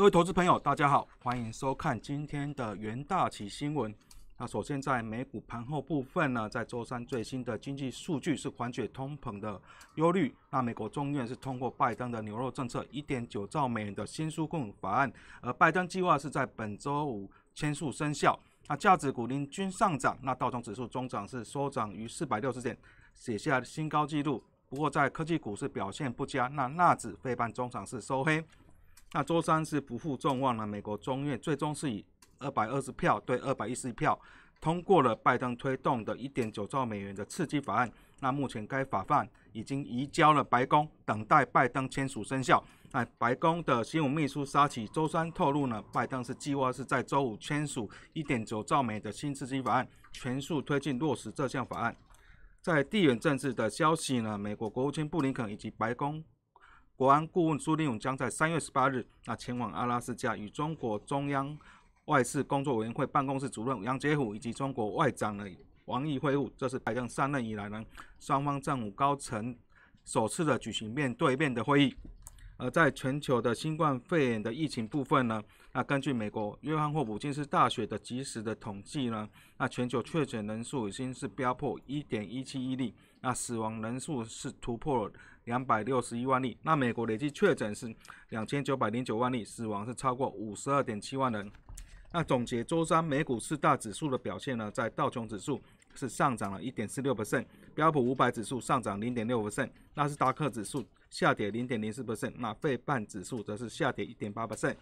各位投资朋友，大家好，欢迎收看今天的元大旗新闻。那首先在美股盘后部分呢，在周三最新的经济数据是缓解通膨的忧虑。那美国众院是通过拜登的牛肉政策，一点九兆美元的新纾困法案，而拜登计划是在本周五签署生效。那价值股零均上涨，那道琼指数中涨是收涨于四百六十点，写下新高纪录。不过在科技股是表现不佳，那纳指费半中场是收黑。那周三是不负众望了，美国众院最终是以二百二十票对二百一十一票通过了拜登推动的一点九兆美元的刺激法案。那目前该法案已经移交了白宫，等待拜登签署生效。那白宫的新闻秘书沙奇周三透露呢，拜登是计划是在周五签署一点九兆美的新刺激法案，全速推进落实这项法案。在地缘政治的消息呢，美国国务卿布林肯以及白宫。国安顾问苏利永将在三月十八日，那前往阿拉斯加，与中国中央外事工作委员会办公室主任杨洁虎以及中国外长的王毅会晤。这是拜登上任以来呢，双方政府高层首次的举行面对面的会议。而在全球的新冠肺炎的疫情部分呢，那根据美国约翰霍普金斯大学的及时的统计呢，那全球确诊人数已经是飙破一点一七亿例，那死亡人数是突破两百六十一万例。那美国累计确诊是两千九百零九万例，死亡是超过五十二点七万人。那总结周三美股四大指数的表现呢，在道琼指数是上涨了一点四六个 c 标普五百指数上涨零点六 percent，纳斯达克指数。下跌零点零四 percent，那费半指数则是下跌一点八 percent。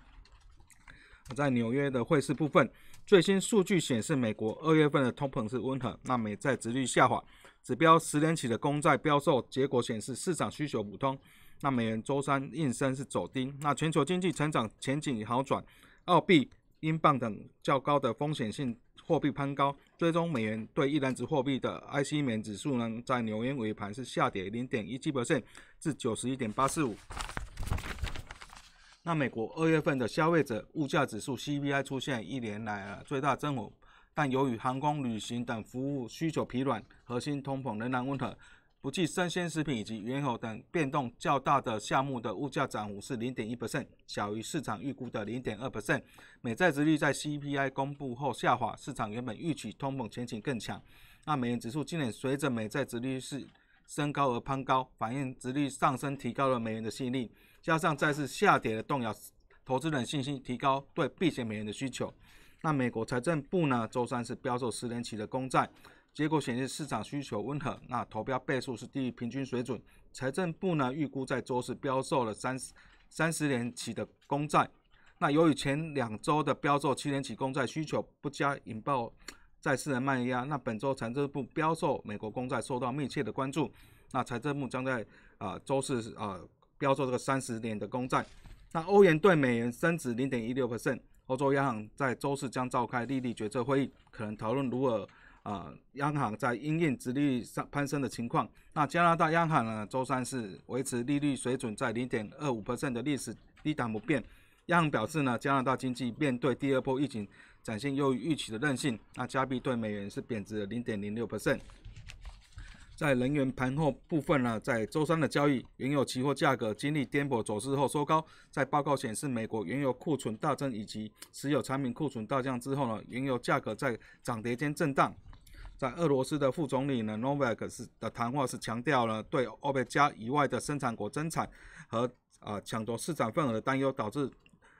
在纽约的汇市部分，最新数据显示，美国二月份的通膨是温和，那美债值率下滑，指标十年期的公债标售结果显示市场需求普通。那美元周三应声是走低，那全球经济成长前景好转，澳币、英镑等较高的风险性。货币攀高，最终美元对一篮子货币的 IC 棉指数呢，在纽约尾盘是下跌零点一七百分至九十一点八四五。那美国二月份的消费者物价指数 CPI 出现一年来最大增幅，但由于航空、旅行等服务需求疲软，核心通膨仍然温和。不计生鲜食品以及原油等变动较大的项目的物价涨幅是零点一 percent，小于市场预估的零点二 percent。美债值率在 CPI 公布后下滑，市场原本预期通膨前景更强。那美元指数今年随着美债值率是升高而攀高，反映值率上升提高了美元的吸引力，加上再次下跌的动摇投资人信心，提高对避险美元的需求。那美国财政部呢，周三是标售十年期的公债。结果显示市场需求温和，那投标倍数是低于平均水准。财政部呢预估在周四标售了三十三十年起的公债。那由于前两周的标售七年期公债需求不佳，引爆债市的卖压。那本周财政部标售美国公债受到密切的关注。那财政部将在啊周四啊标售这个三十年的公债。那欧元对美元升值零点一六 percent。欧洲央行在周四将召开利率决策会议，可能讨论如何。啊，央行在因应殖利率上攀升的情况，那加拿大央行呢，周三是维持利率水准在零点二五的历史低档不变。央行表示呢，加拿大经济面对第二波疫情展现优于预期的韧性。那加币对美元是贬值了零点零六%。在能源盘后部分呢，在周三的交易，原油期货价格经历颠簸走势后收高。在报告显示，美国原油库存大增以及持有产品库存大降之后呢，原油价格在涨跌间震荡。在俄罗斯的副总理呢，Novak 是的谈话是强调了对欧佩加以外的生产国增产和啊抢夺市场份额的担忧，导致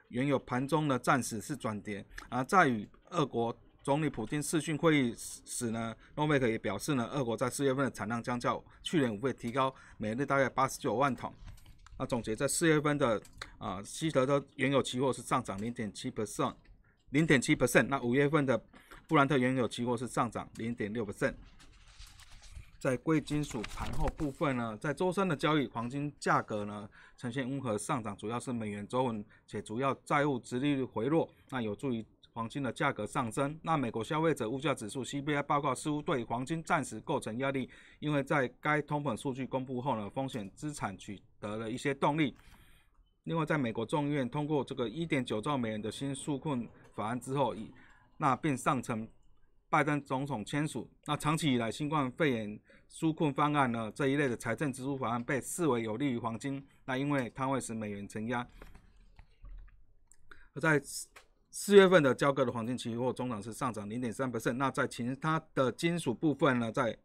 原油盘中呢暂时是转跌。而在与俄国总理普京视讯会议时呢，Novak 也表示呢，俄国在四月份的产量将较去年五月提高每日大概八十九万桶。那总结在四月份的啊西德的原油期货是上涨零点七 percent，零点七 percent。那五月份的布兰特原油期货是上涨零点六个 cent 在贵金属盘后部分呢，在周三的交易，黄金价格呢呈现温和上涨，主要是美元走稳，且主要债务殖利率回落，那有助于黄金的价格上升。那美国消费者物价指数 CPI 报告似乎对黄金暂时构成压力，因为在该通膨数据公布后呢，风险资产取得了一些动力。另外，在美国众议院通过这个一点九兆美元的新纾困法案之后，以那并上呈拜登总统签署。那长期以来，新冠肺炎纾困方案呢这一类的财政支出法案被视为有利于黄金。那因为它会使美元承压。而在四月份的交割的黄金期货中涨是上涨零点三。那在其他的金属部分呢，在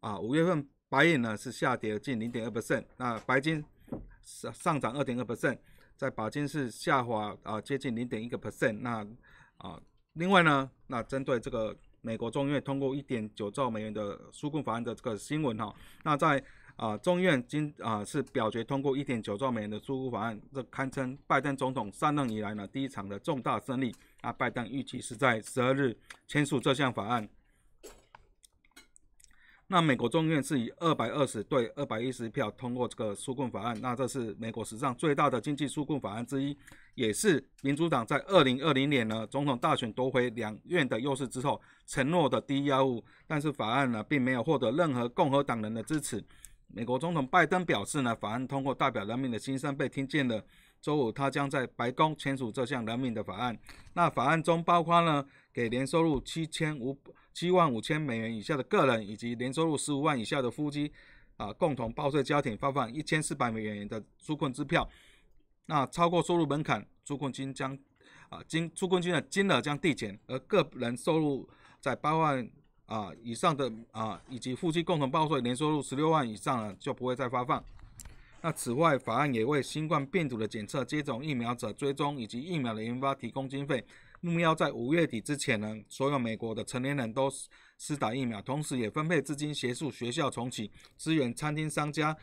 啊五月份白银呢是下跌近零点二那白金上上涨二点二在钯金是下滑啊接近零点一个 percent。那啊另外呢，那针对这个美国众议院通过一点九兆美元的纾困法案的这个新闻哈，那在啊，众院今啊是表决通过一点九兆美元的纾困法案，这堪称拜登总统上任以来呢第一场的重大胜利。啊，拜登预计是在十二日签署这项法案。那美国众议院是以二百二十对二百一十票通过这个纾困法案，那这是美国史上最大的经济纾困法案之一，也是民主党在二零二零年呢总统大选夺回两院的优势之后承诺的第一要务。但是法案呢并没有获得任何共和党人的支持。美国总统拜登表示呢，法案通过代表人民的心声被听见了。周五，他将在白宫签署这项人民的法案。那法案中包括呢，给年收入七千五七万五千美元以下的个人，以及年收入十五万以下的夫妻，啊，共同报税家庭发放一千四百美元的纾困支票。那超过收入门槛，纾困金将啊金纾困金的金额将递减，而个人收入在八万。啊，以上的啊，以及夫妻共同报税年收入十六万以上了，就不会再发放。那此外，法案也为新冠病毒的检测、接种疫苗者追踪以及疫苗的研发提供经费。目标在五月底之前呢，所有美国的成年人都施打疫苗，同时也分配资金协助学校重启，支援餐厅商家、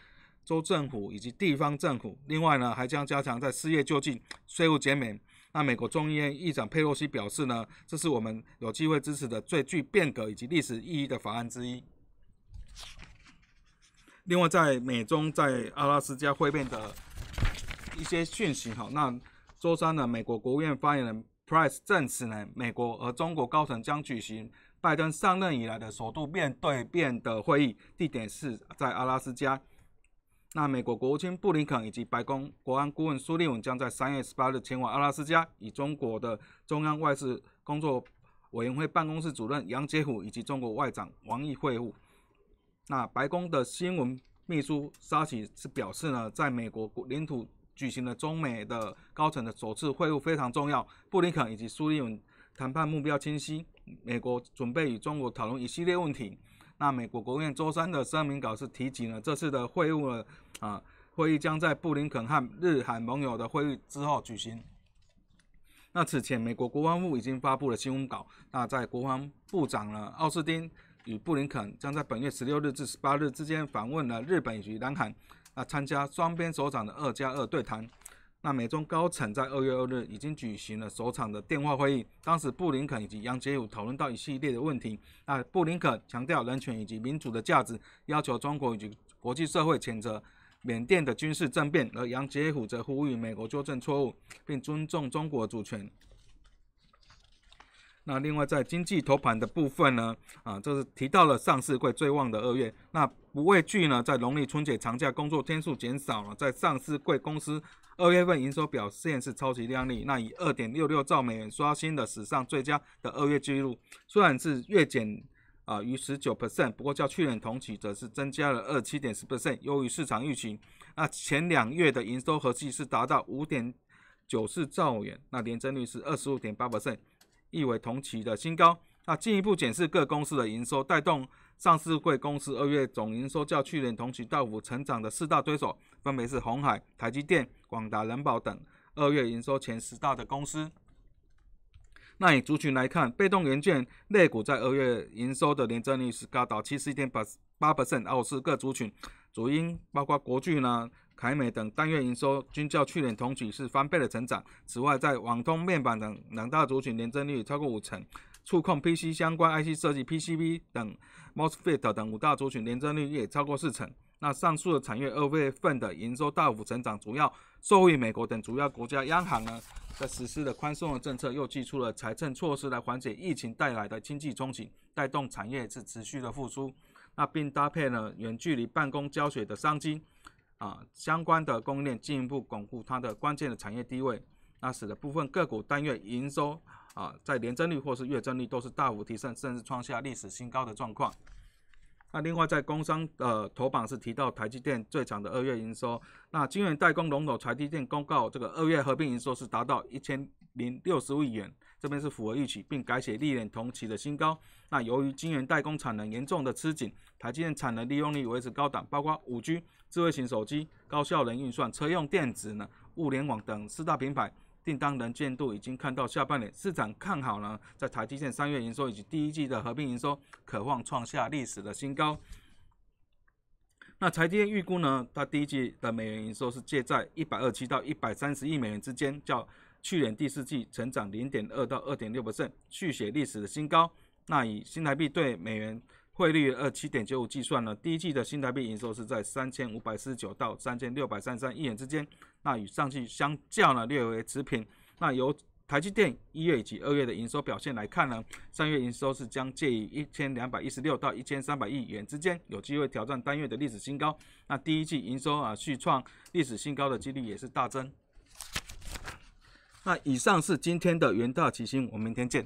州政府以及地方政府。另外呢，还将加强在失业救济、税务减免。那美国众议院议长佩洛西表示呢，这是我们有机会支持的最具变革以及历史意义的法案之一。另外，在美中在阿拉斯加会面的一些讯息，哈，那周三呢，美国国务院发言人 Price 证实呢，美国和中国高层将举行拜登上任以来的首度面对面的会议，地点是在阿拉斯加。那美国国务卿布林肯以及白宫国安顾问苏利文将在三月十八日前往阿拉斯加，与中国的中央外事工作委员会办公室主任杨洁虎以及中国外长王毅会晤。那白宫的新闻秘书沙奇是表示呢，在美国领土举行了中美的高层的首次会晤非常重要。布林肯以及苏利文谈判目标清晰，美国准备与中国讨论一系列问题。那美国国务院周三的声明稿是提及了这次的会晤了啊，会议将在布林肯和日韩盟友的会议之后举行。那此前，美国国防部已经发布了新闻稿，那在国防部长呢奥斯汀与布林肯将在本月十六日至十八日之间访问了日本以及南韩，啊，参加双边首长的二加二对谈。那美中高层在二月二日已经举行了首场的电话会议，当时布林肯以及杨洁篪讨论到一系列的问题。那布林肯强调人权以及民主的价值，要求中国以及国际社会谴责缅甸的军事政变，而杨洁篪则呼吁美国纠正错误，并尊重中国主权。那另外在经济头盘的部分呢，啊，这是提到了上市柜最旺的二月。那不畏惧呢，在农历春节长假工作天数减少了，在上市柜公司。二月份营收表现是超级靓丽，那以二点六六兆美元刷新了史上最佳的二月纪录。虽然是月减啊逾十九 percent，不过较去年同期则是增加了二七点四 percent，优于市场预期。那前两月的营收合计是达到五点九四兆元，那年增率是二十五点八 percent，亦为同期的新高。那进一步检视各公司的营收，带动上市贵公司二月总营收较去年同期大幅成长的四大对手，分别是红海、台积电、广达、人保等二月营收前十大的公司。那以族群来看，被动元件类股在二月营收的年增率是高达七十一点八八 percent，傲视各族群。主因包括国巨呢、台美等单月营收均较去年同期是翻倍的成长。此外，在网通、面板等两大族群年增率超过五成。触控 PC 相关 IC 设计 PCB 等 MOSFET 等五大族群年增率也超过四成。那上述的产业二月份的营收大幅成长，主要受益美国等主要国家央行呢在实施的宽松的政策，又寄出了财政措施来缓解疫情带来的经济冲击，带动产业是持续的复苏。那并搭配了远距离办公教学的商机，啊相关的供应链进一步巩固它的关键的产业地位，那使得部分个股单月营收。啊，在年增率或是月增率都是大幅提升，甚至创下历史新高的状况。那另外在工商的头榜是提到台积电最强的二月营收。那晶圆代工龙头台积电公告，这个二月合并营收是达到一千零六十亿元，这边是符合预期，并改写历年同期的新高。那由于晶圆代工产能严重的吃紧，台积电产能利用率维持高档，包括五 G、智慧型手机、高效能运算、车用电子呢、物联网等四大品牌。订单能见度已经看到下半年，市场看好呢，在台积电三月营收以及第一季的合并营收，渴望创下历史的新高。那台积电预估呢，它第一季的美元营收是介在一百二七到一百三十亿美元之间，较去年第四季成长零点二到二点六%，续写历史的新高。那以新台币对美元汇率二七点九五计算呢，第一季的新台币营收是在三千五百四十九到三千六百三十三亿元之间。那与上季相较呢，略为持平。那由台积电一月以及二月的营收表现来看呢，三月营收是将介于一千两百一十六到一千三百亿元之间，有机会挑战单月的历史新高。那第一季营收啊续创历史新高的几率也是大增。那以上是今天的元大奇星，我们明天见。